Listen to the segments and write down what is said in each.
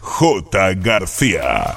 J. García.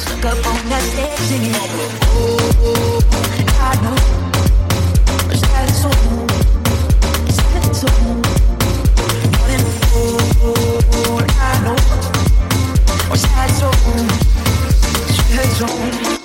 stuck up on that stage singing. Oh, oh, oh I know. Is so? So? I know. So? So?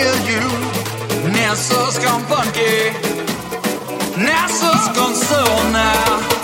kill you. NASA's gone funky. NASA's gone so now.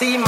J.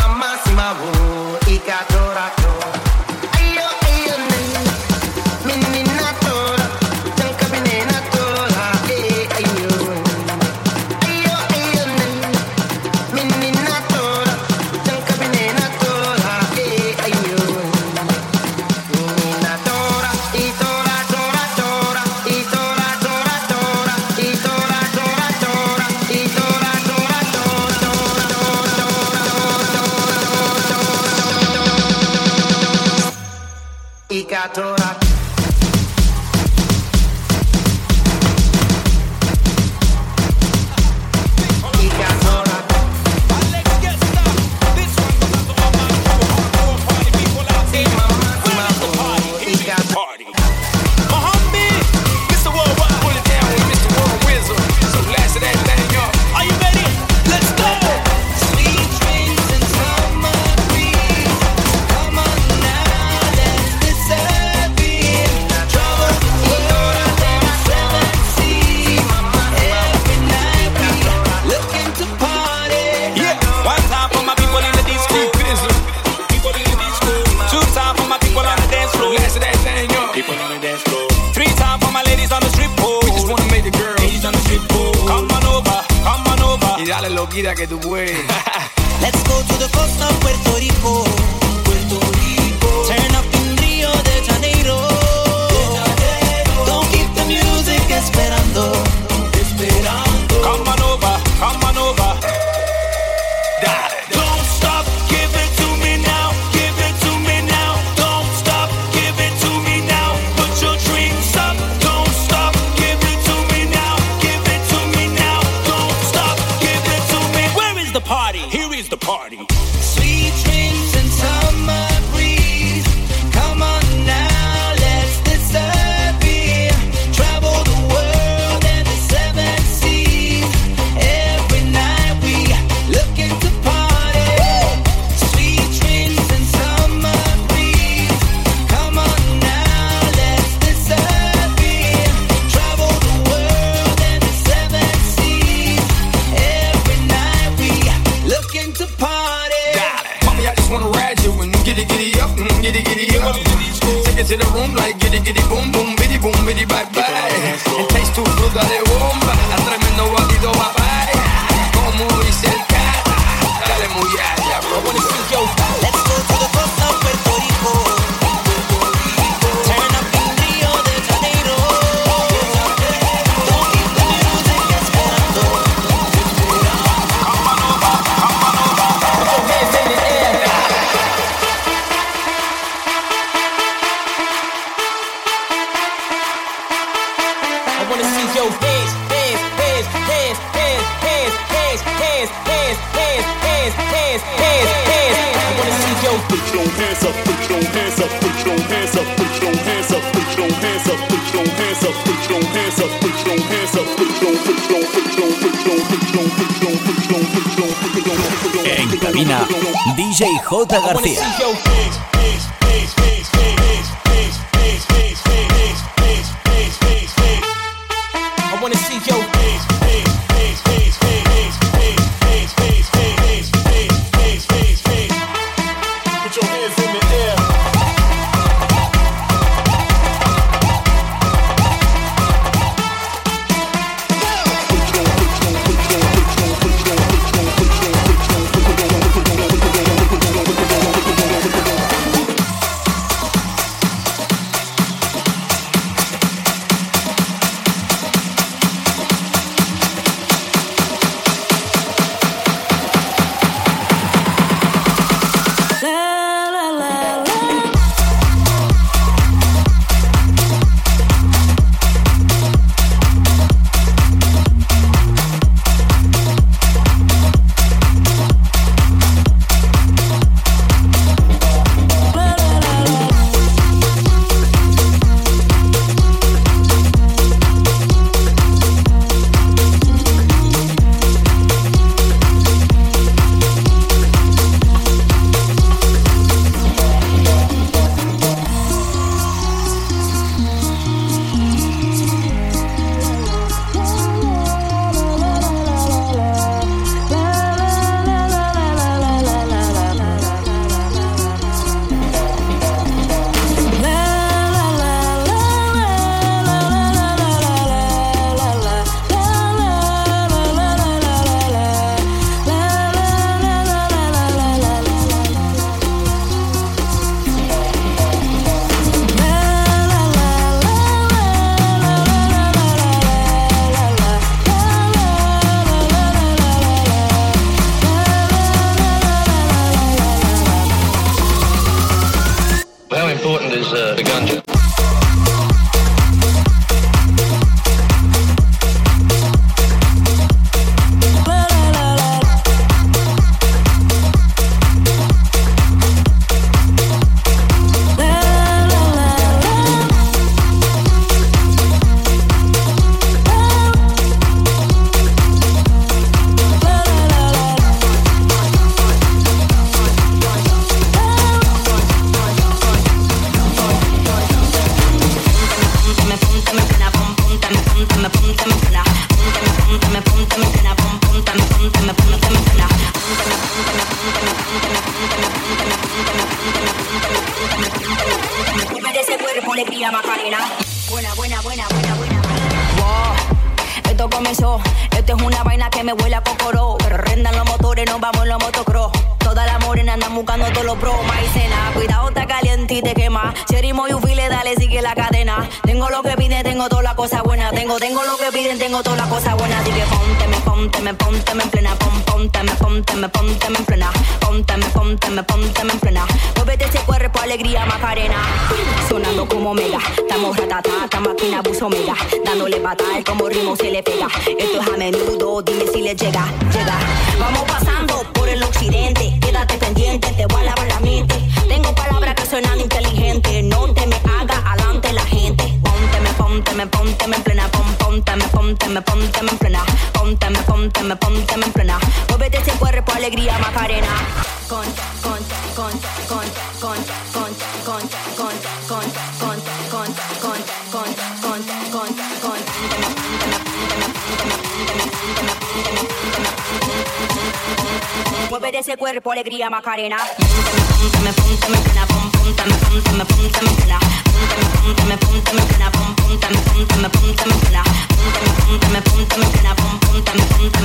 Dame, dame, dame, dame, dame, dame, dame, dame,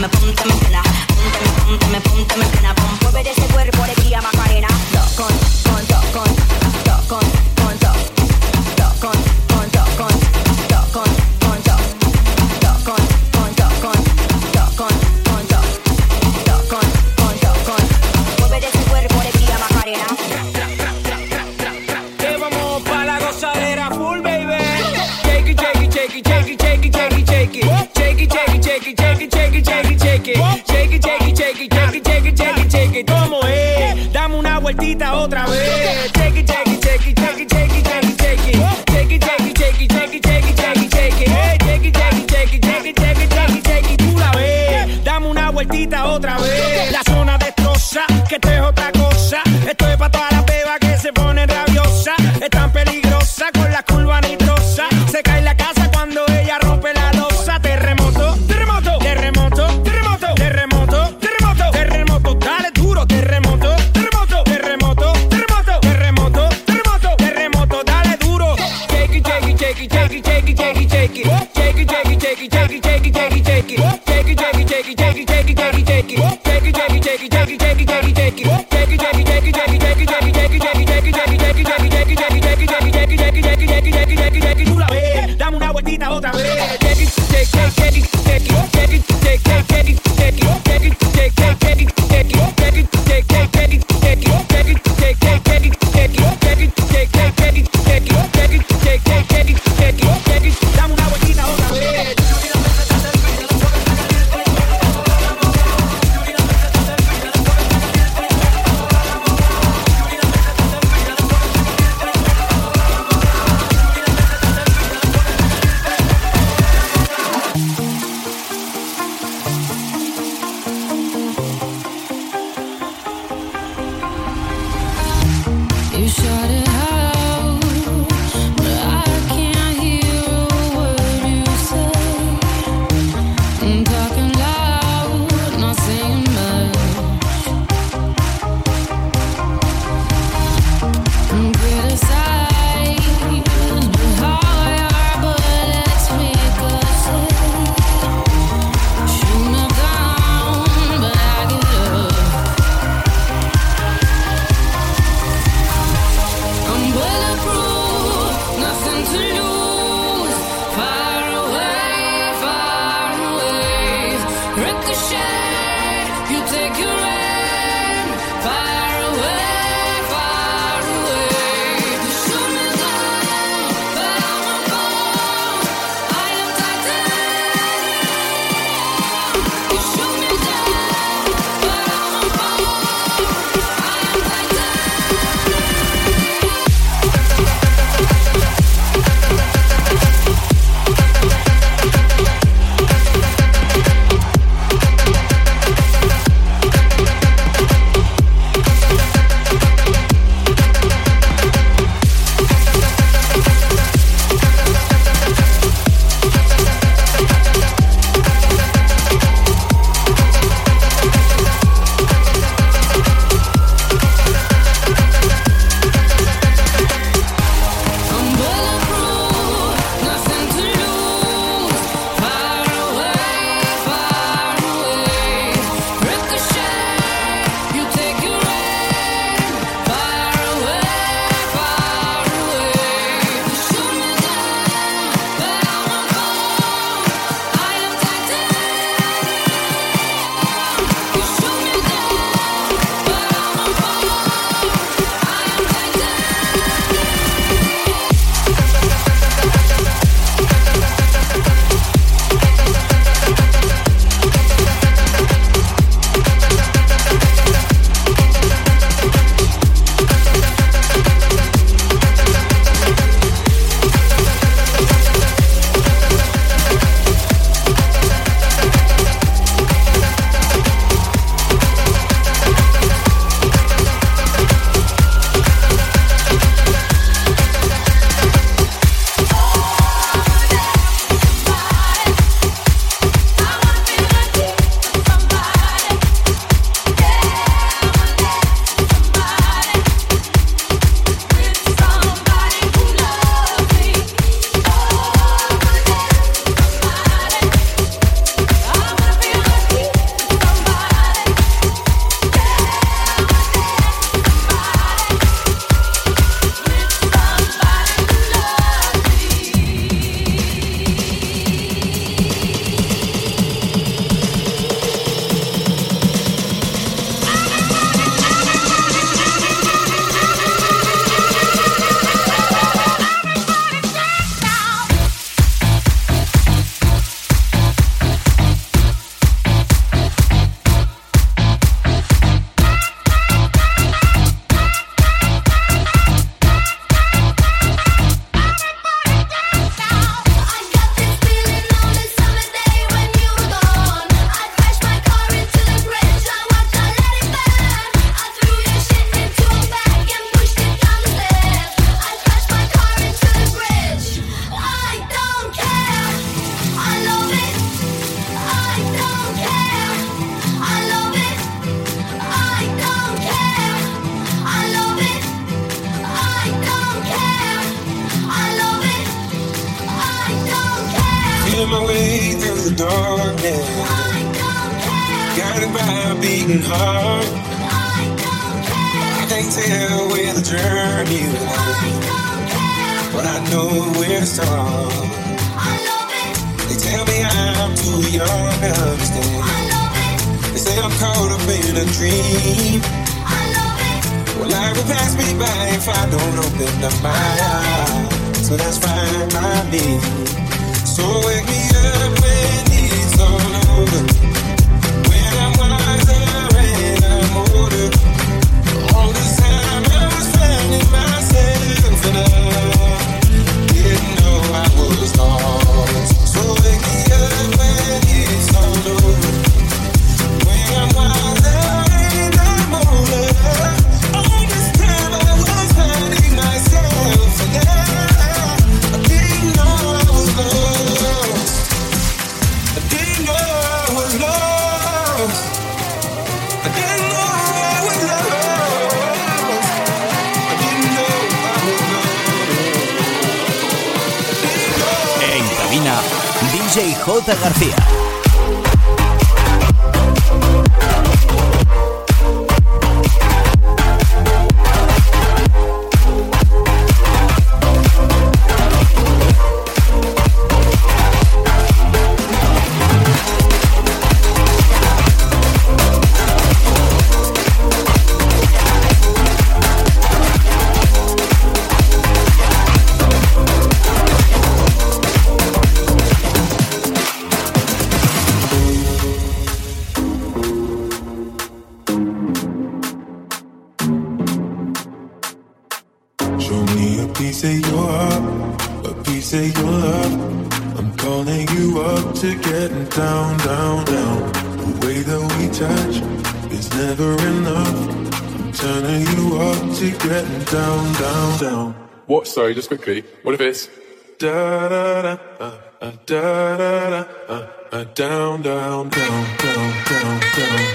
sorry, just quickly. What if it's da da da uh, uh, da da da uh, uh, down down down down down down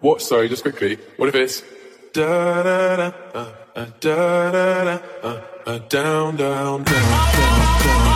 What? Sorry, just quickly. What if it's da da da uh, uh, da da da uh, uh, down down down down down.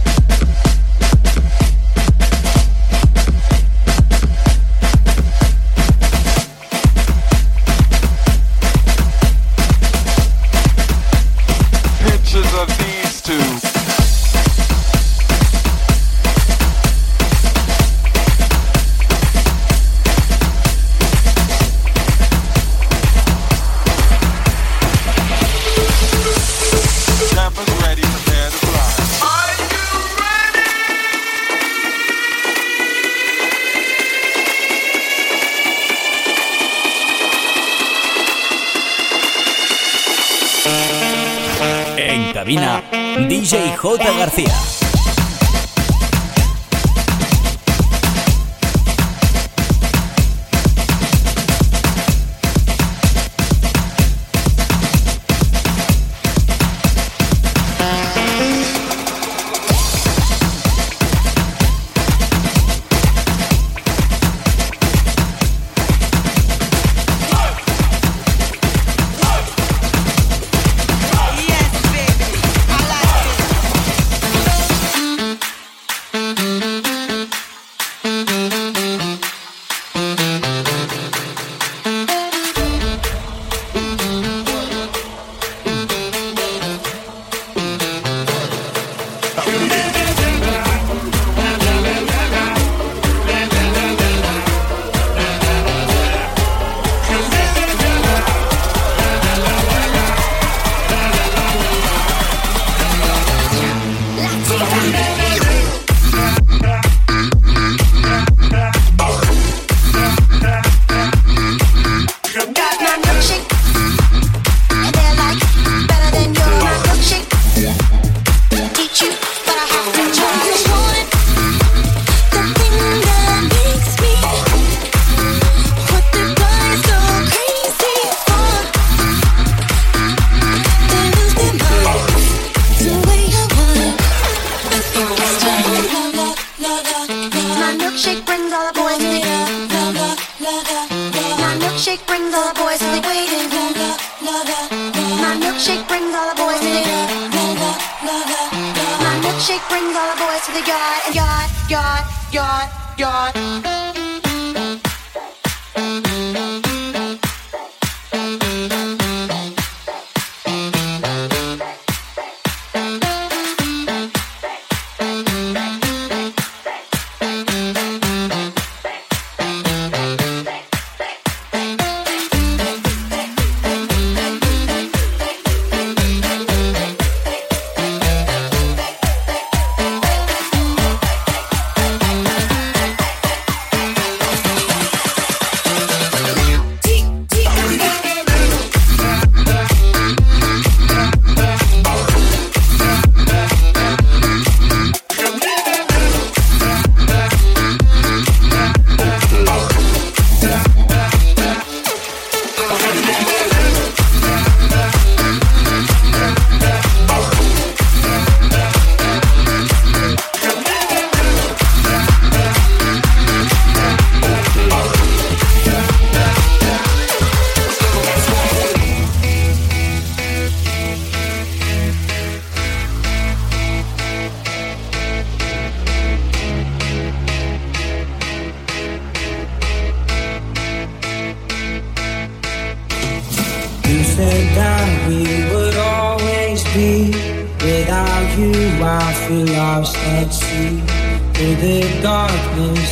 J.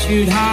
you'd hide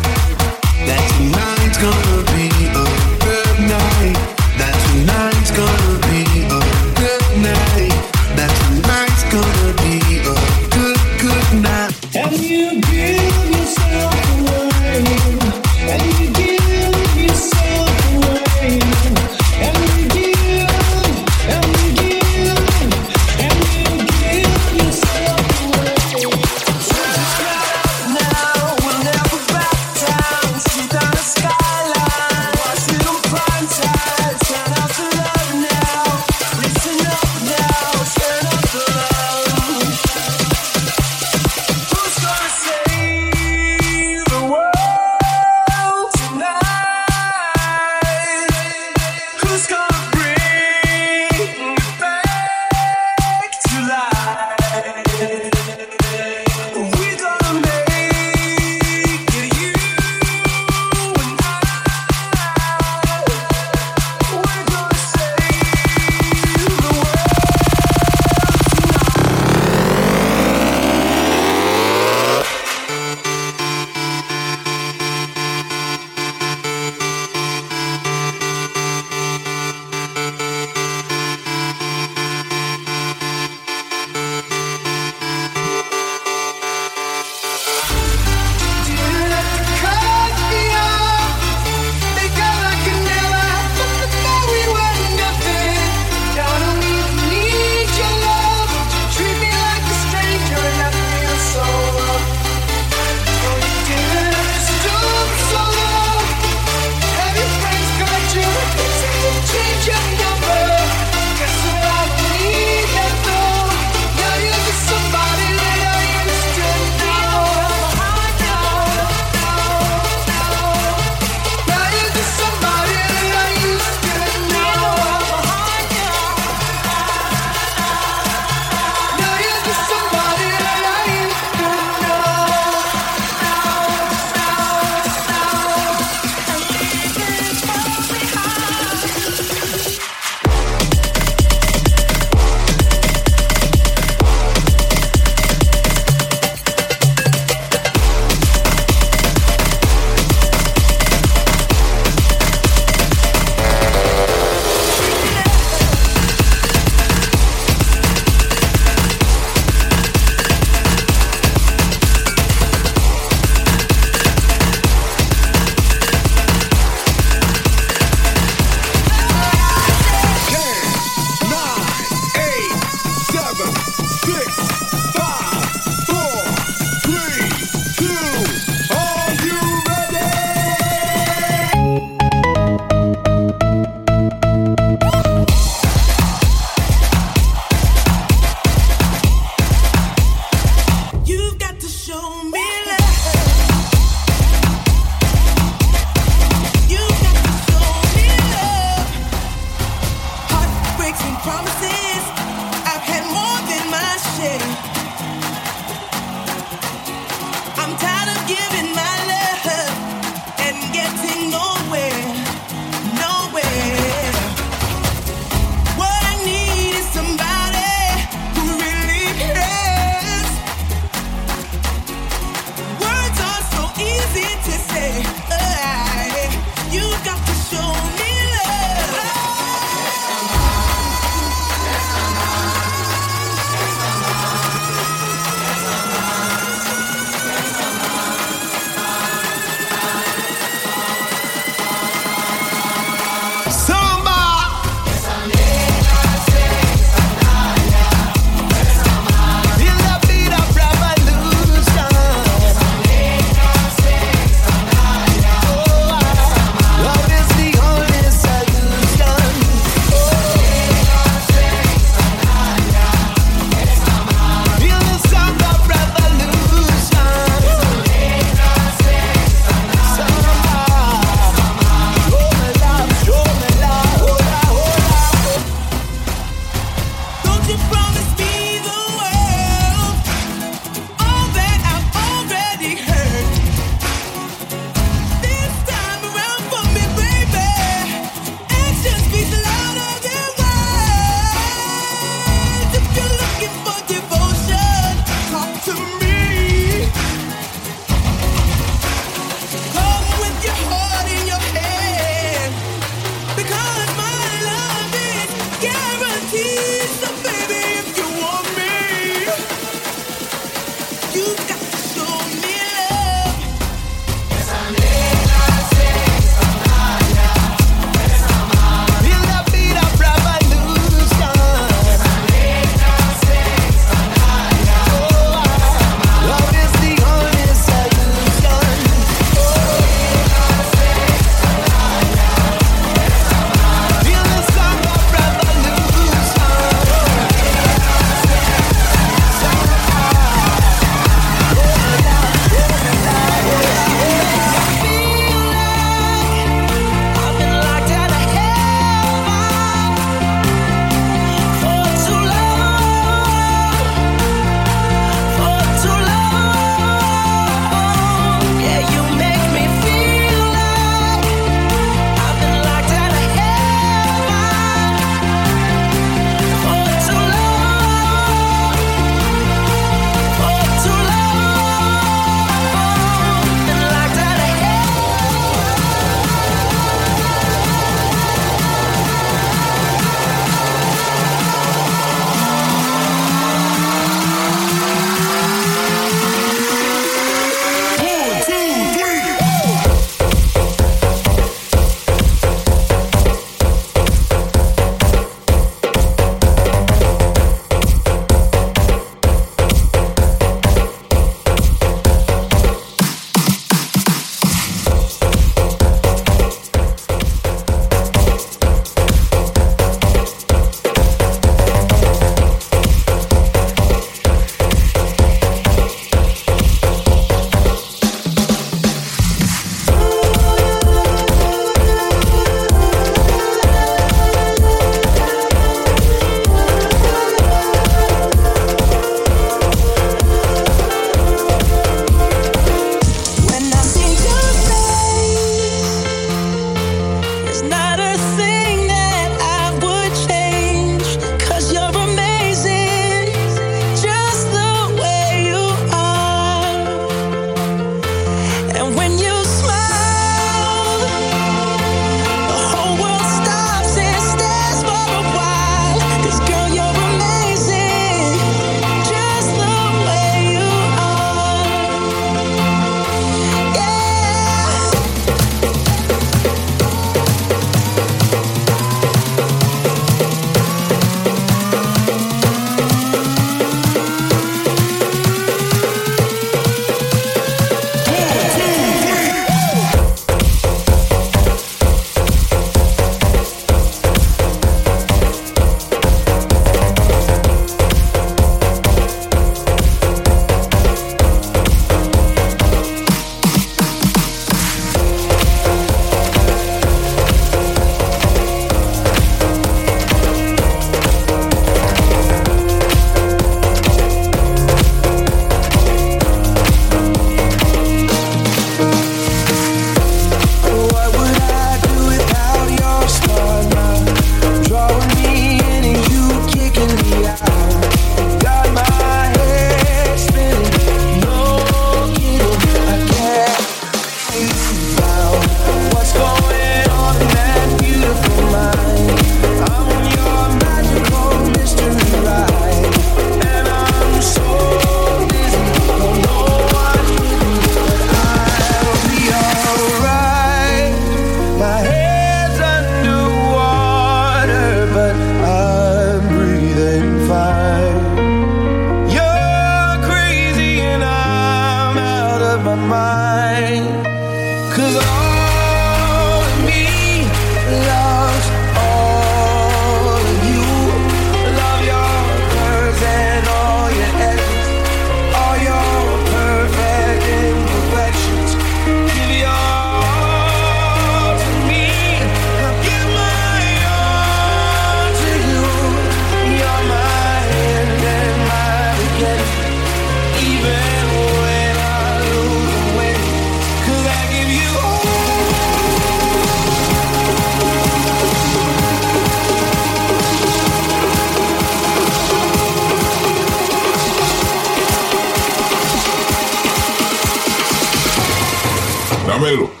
Dámelo.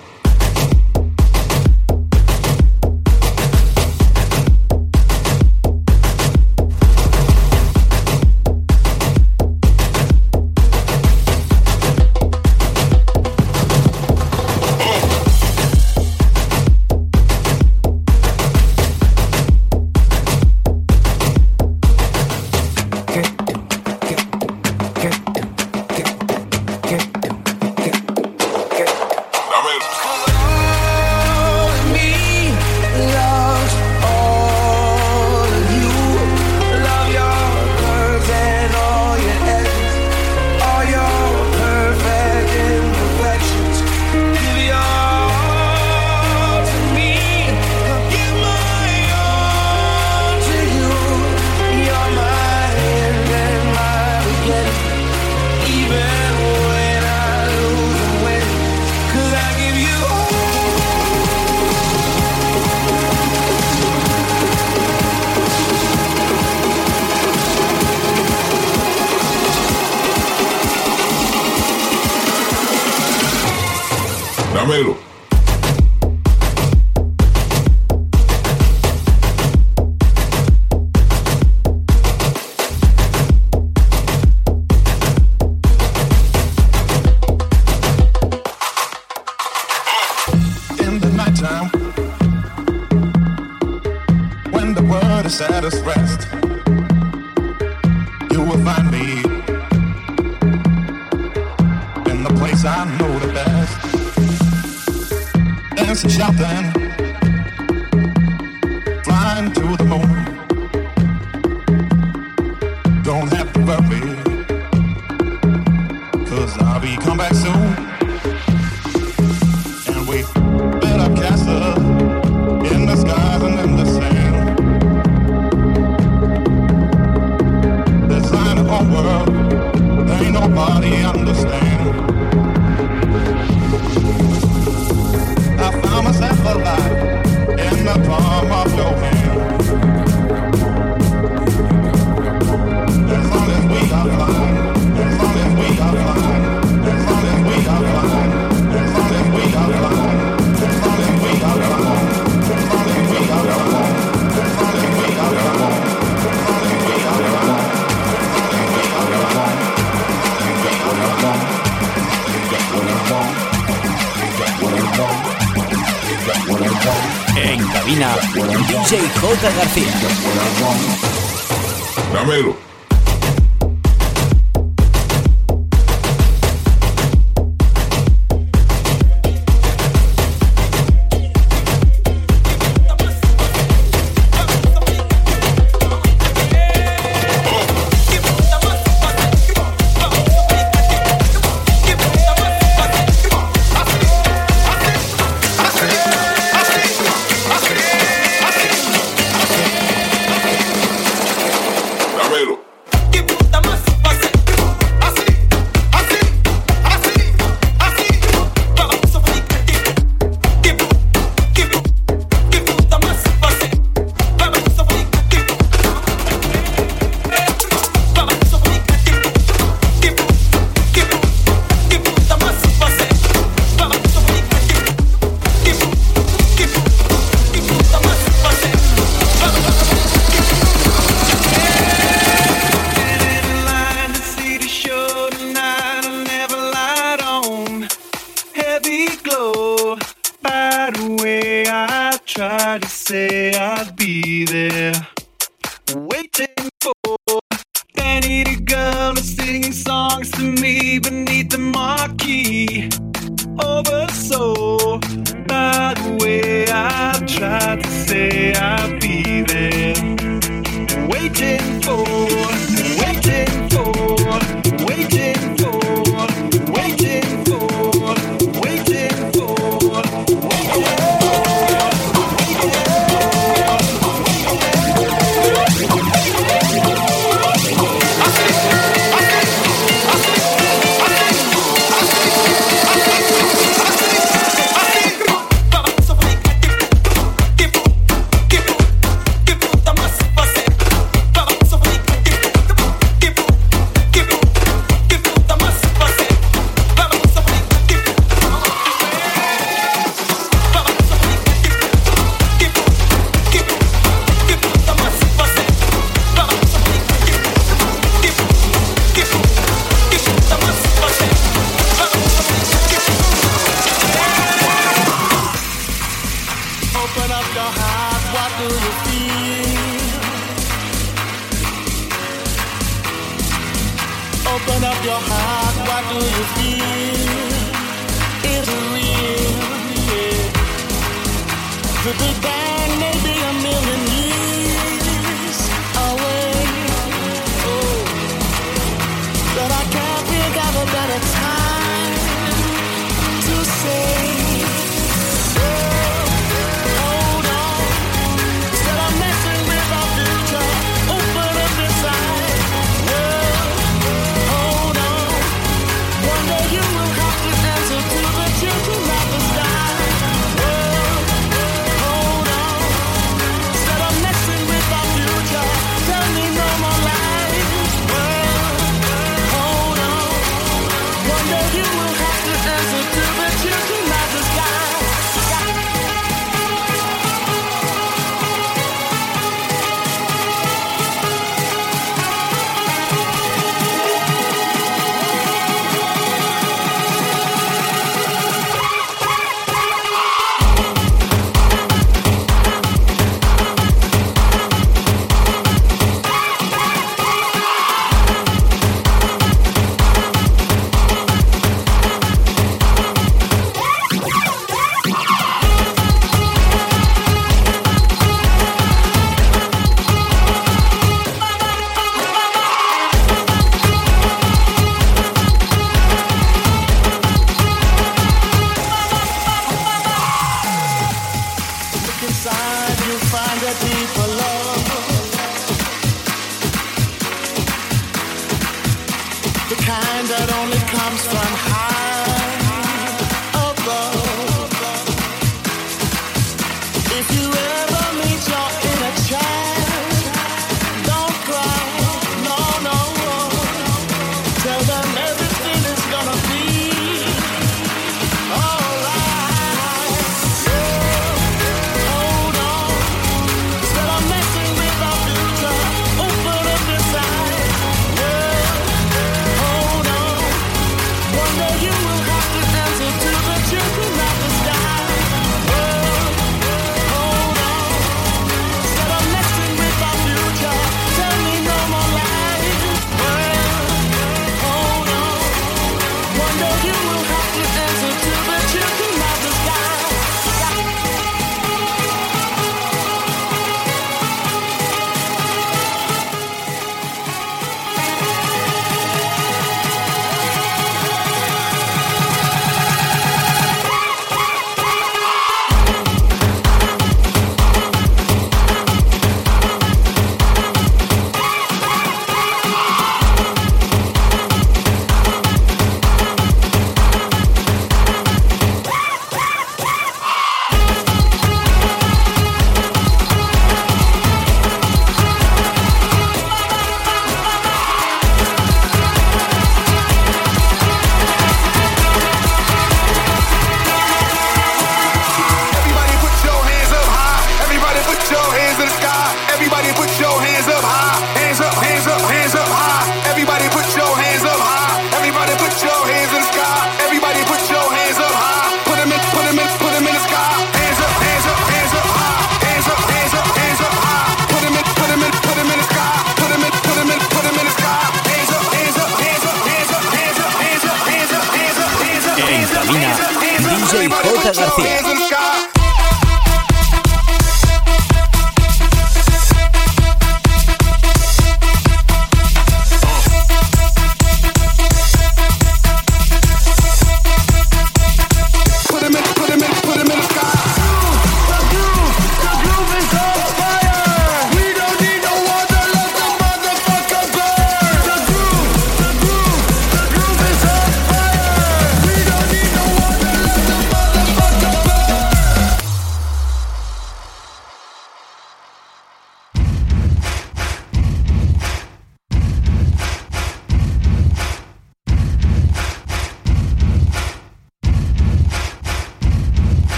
J. García.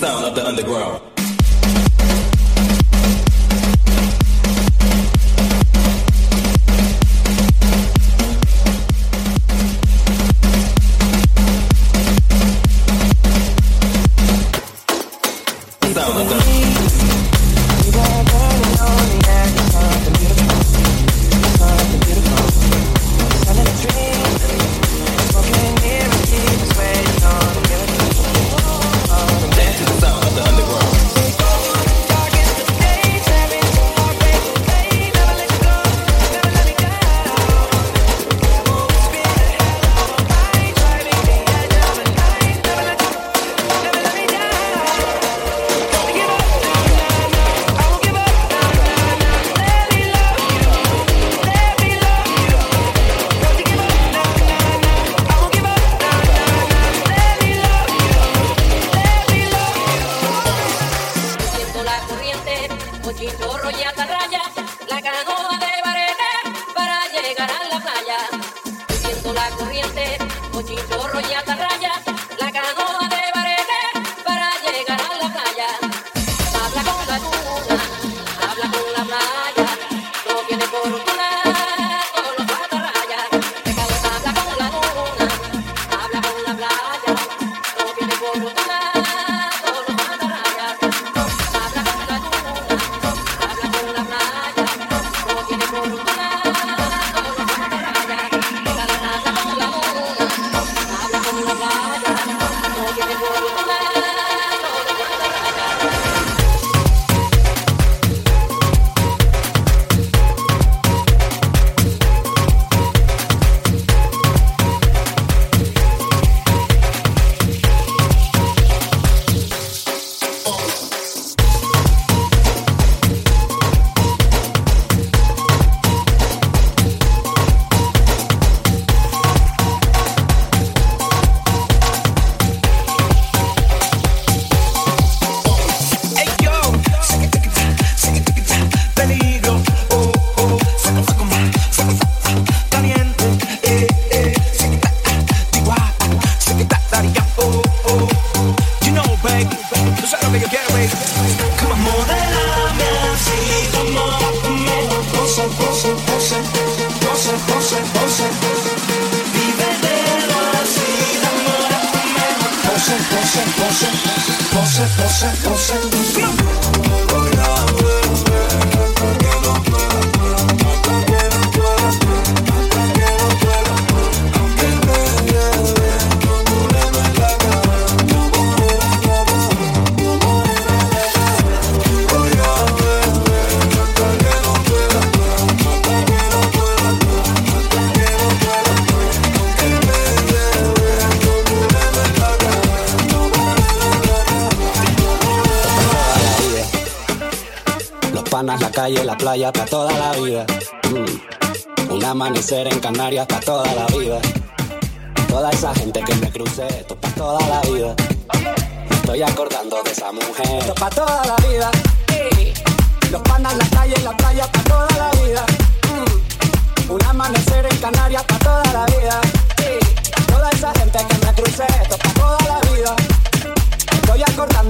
Sound of the underground.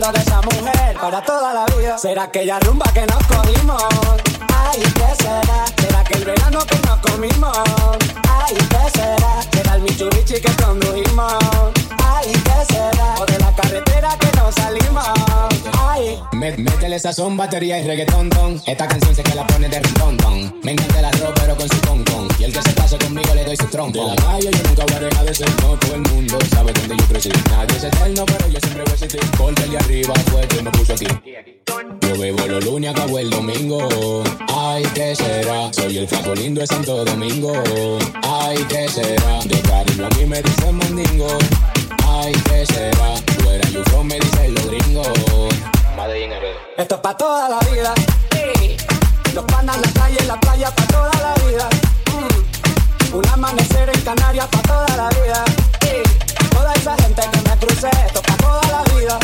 De esa mujer para toda la vida. ¿Será aquella rumba que nos cogimos? Ay, ¿qué será? ¿Será que el verano que nos comimos? Ay, ¿qué será? ¿Será el Mitsubishi que condujimos? Ay, ¿qué será? ¿O de la carretera que nos salimos? Ay. Métele sazón, batería y reggaetón, ton. Esta canción sé que la pone de ritón, ton. Me encanta el arroz, pero con su con, con. Y el que se pase conmigo le doy su trompo. De la calle yo nunca voy a dejar de ser no. Todo el mundo sabe dónde yo crecí. Nadie es eterno, pero yo siempre voy a existir. Porque el de arriba fue quien me puso Yo bebo los lunes, acabo el domingo. Ay, ¿qué será? Soy el flaco lindo de Santo Domingo. Ay, ¿qué será? De cariño a mí me dicen mandingo. Ay, ¿qué será? Fuera from me dicen los gringos. RD. Esto es para toda la vida. Ey. Los panas, la calle, la playa, para toda la vida. Mm. Un amanecer en Canarias, para toda la vida. Toda esa gente que me crucé, esto es para toda la vida.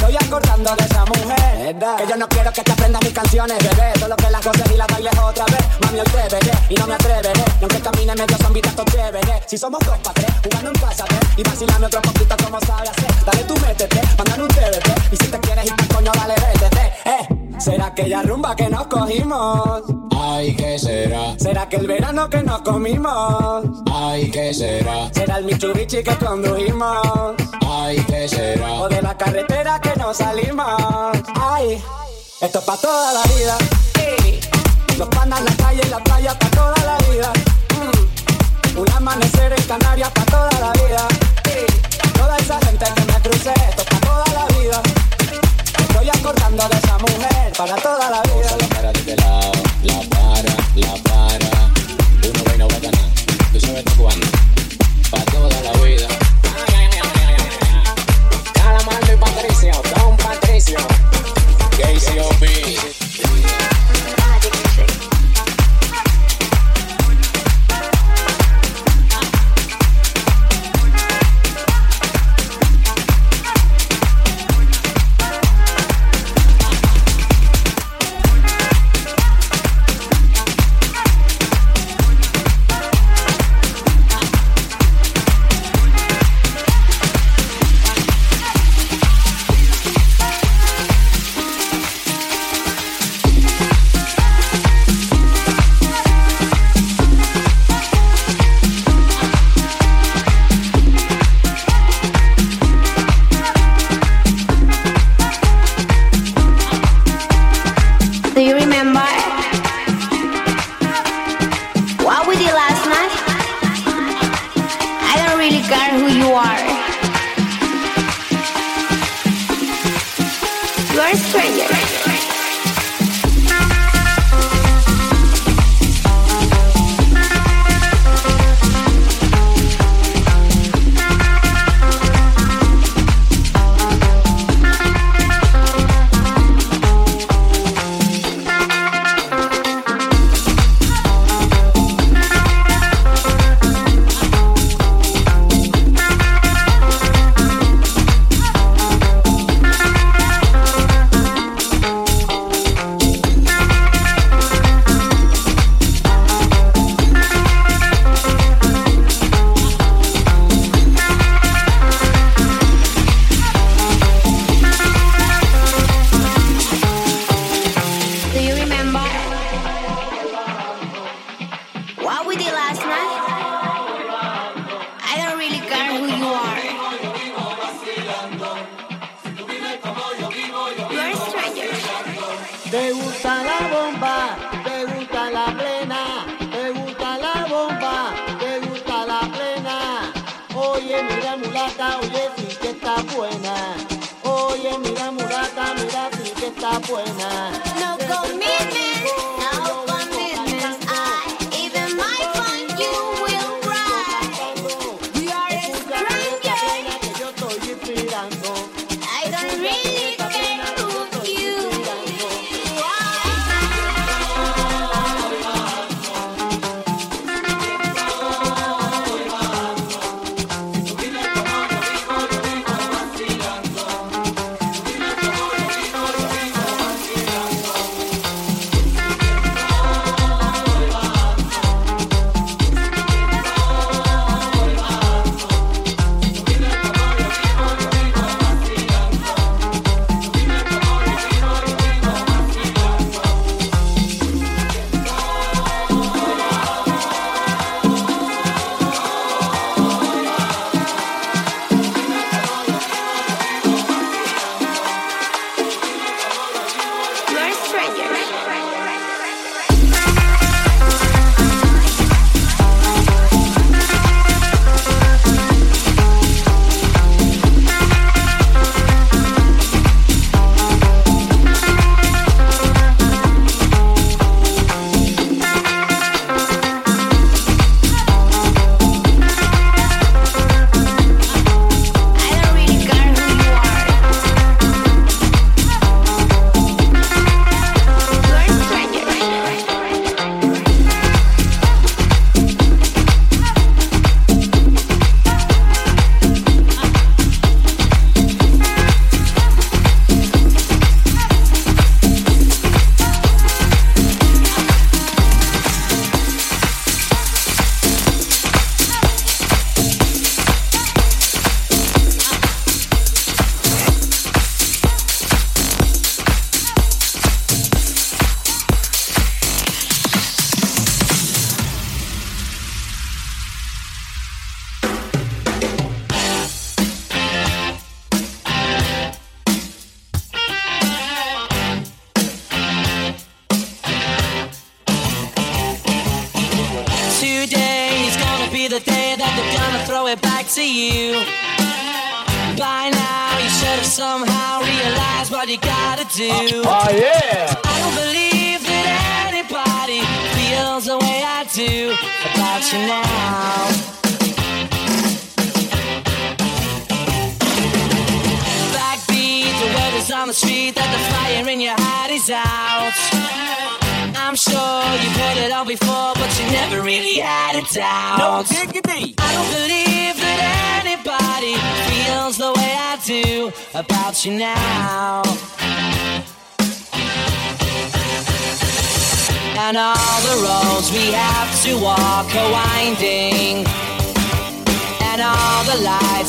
Estoy acordando de esa mujer. Que yo no quiero que te aprendas mis canciones, bebé. Todo lo que las cosas y las bailes otra vez. Mami, hoy te veré y no me atreveré. Y aunque camine medio zombita, esto chévere. Si somos dos pa' tres, jugando en casa, Y vacilame otro poquito como sabe hacer. Dale tú métete, mandan un TBT. Y si te quieres ir coño, dale vete. Eh, será aquella rumba que nos cogimos. Ay, ¿qué será? Será que el verano que nos comimos. Ay, ¿qué será? Será el Mitsubishi que condujimos. Ay, ¿qué será? O de la carretera que nos salimos. Ay, esto es pa' toda la vida. Los panas, la calle, la playa, pa' toda la vida. Mm. Un amanecer en Canarias, pa' toda la vida. Toda esa gente que me crucé, esto es pa' toda la vida. Estoy acordando de esa mujer para toda la vida. La para de este lado, la para, la para. Uno ve y no va a ganar. Tú sabes tú cuándo. Pa' toda la vida. Calamando y Patricio, Don Patricio. KCOB. Buena.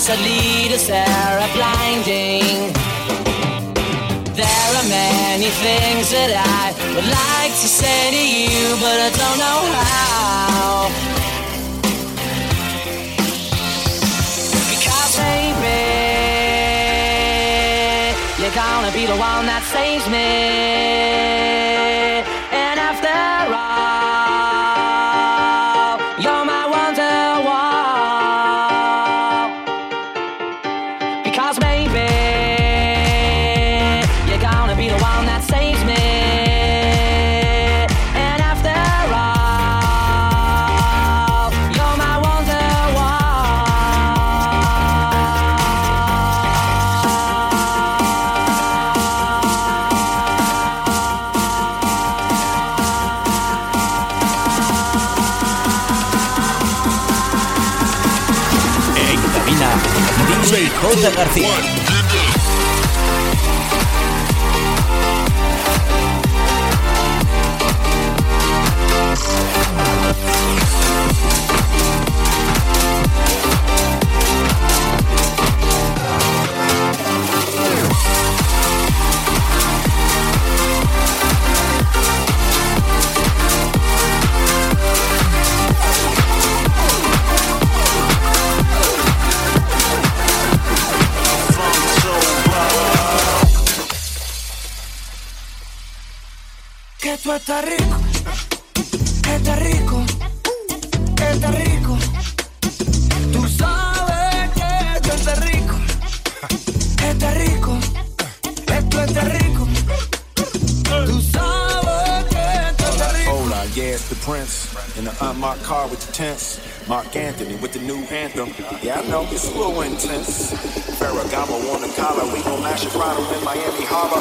The lights that lead us there are blinding. There are many things that I would like to say to you, but I don't know how. Because baby, you're gonna be the one that saves me. García. Que tú estás rico, que estás rico, que estás rico. Tú sabes que tú estás rico, que estás rico, que tú estás rico. Tú sabes que tú estás rico. Hola, yeah, it's the Prince in the uh, unmarked car with the tents. Marc Anthony with the new anthem. Yeah, I know it's a little intense. Ferragamo on the collar, we gon' mash it right in Miami Harbor.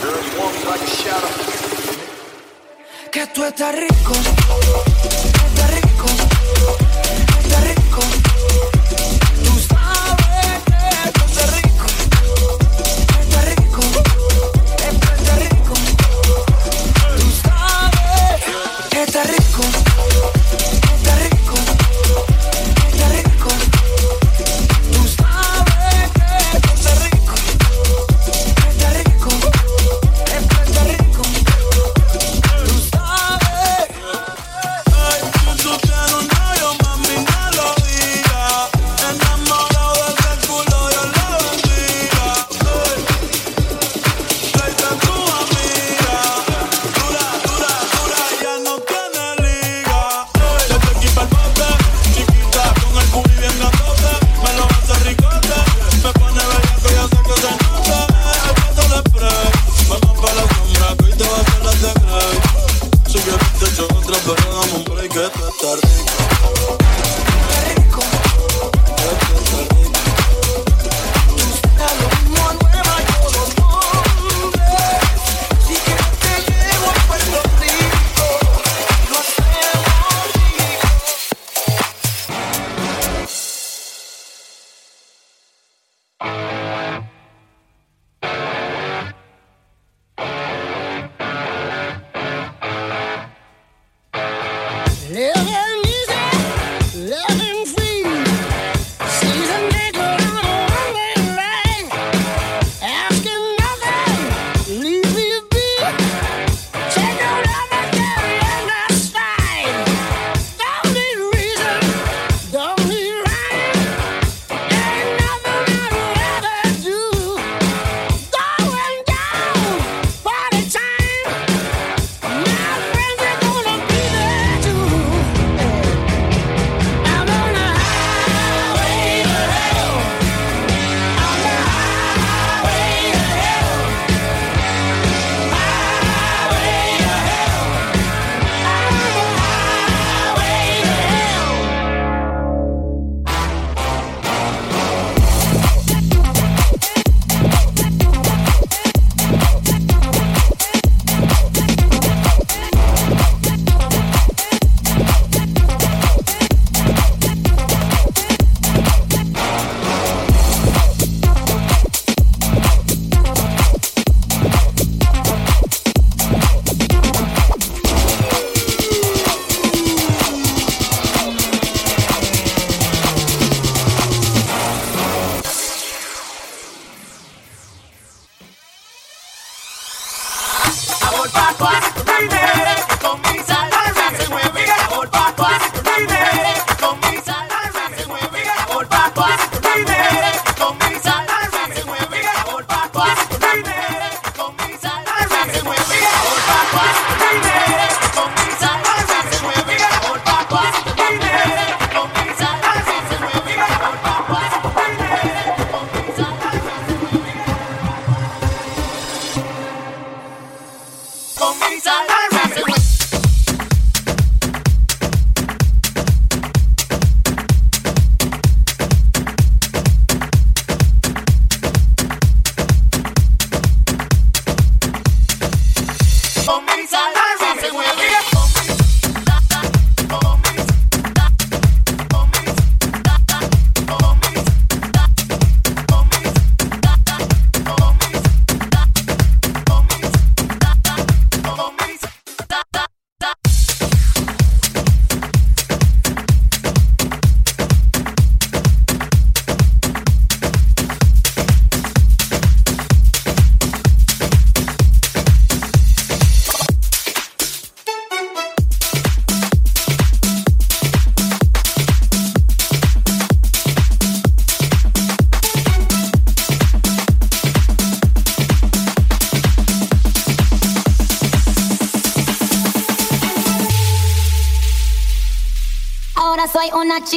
Girl, you want me like a shadow. Que tú estás rico,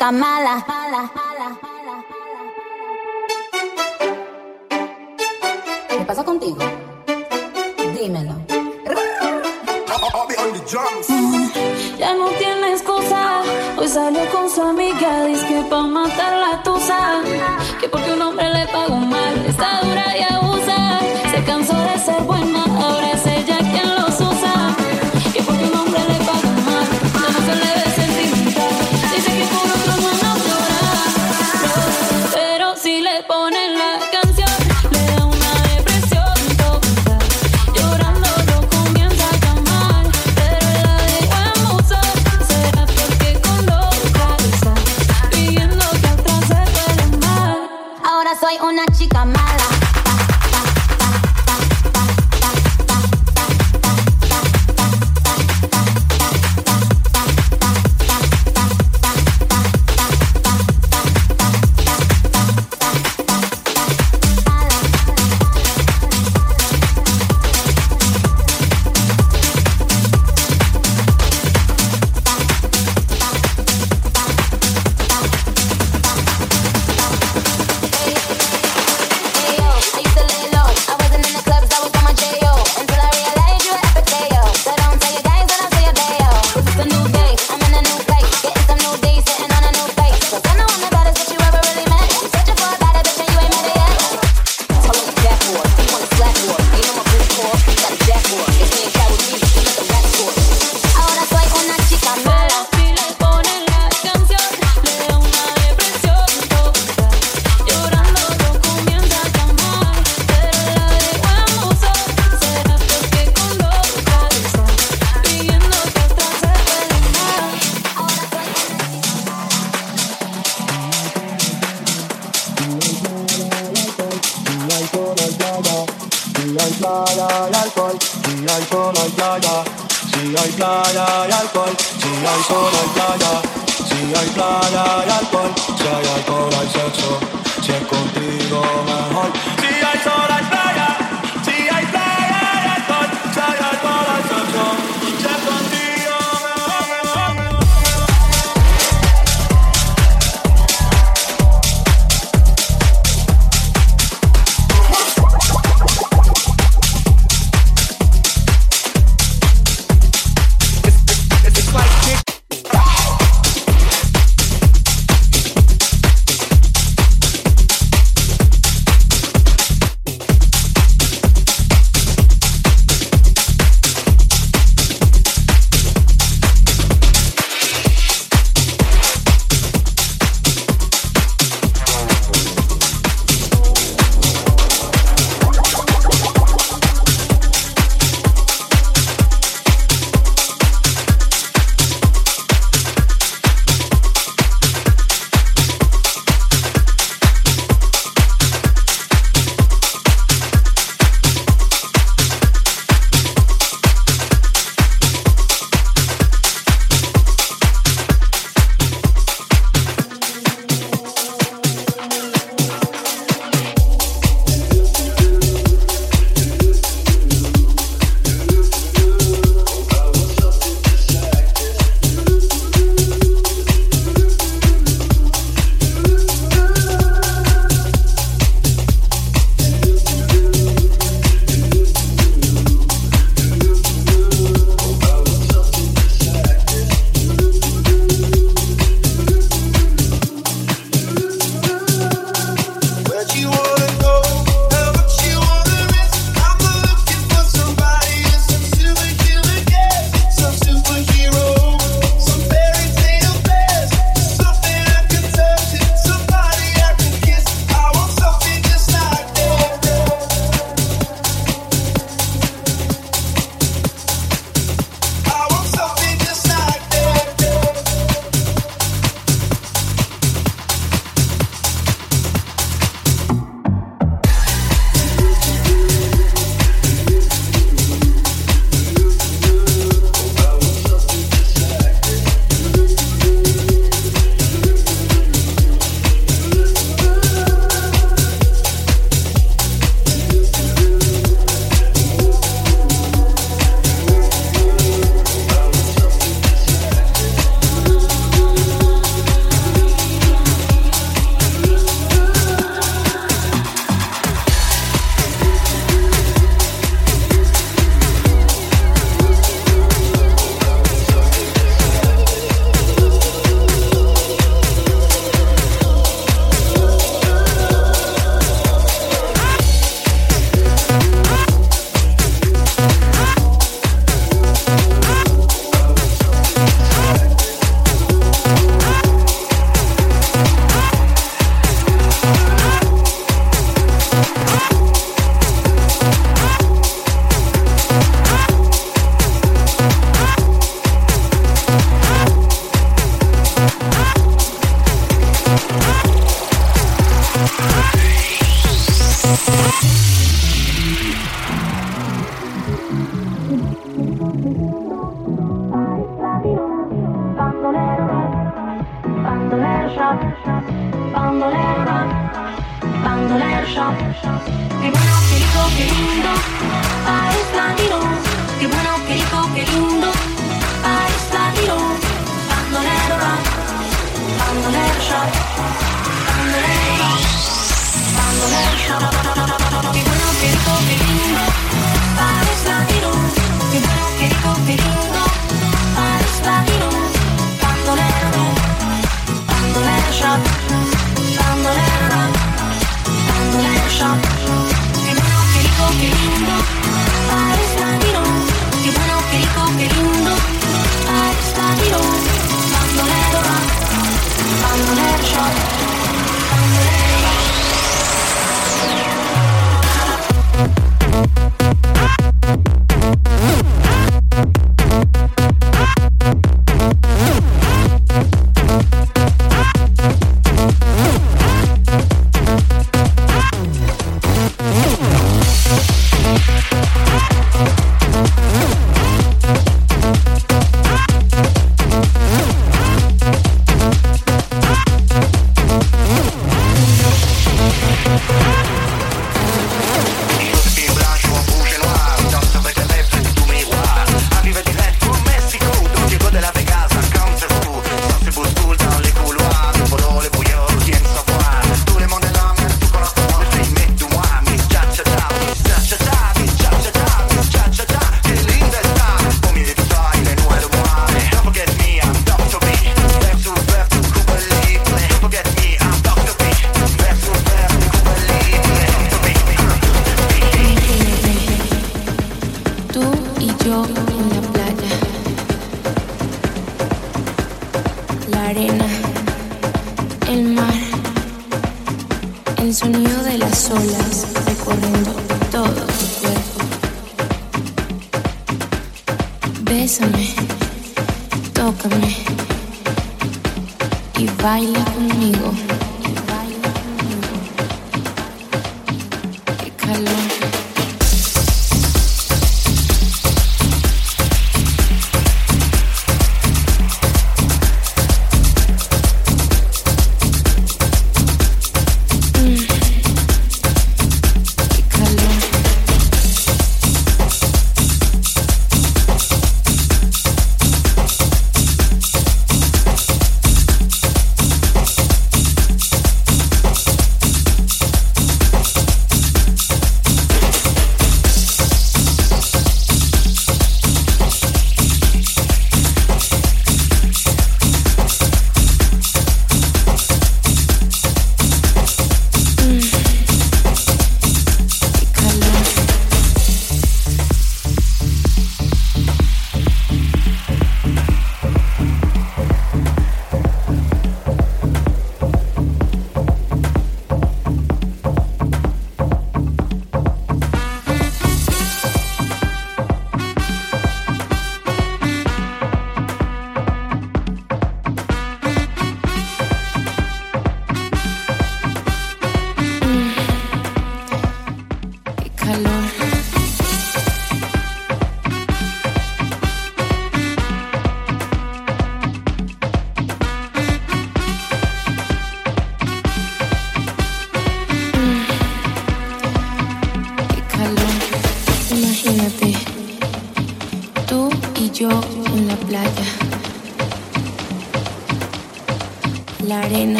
chica.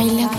I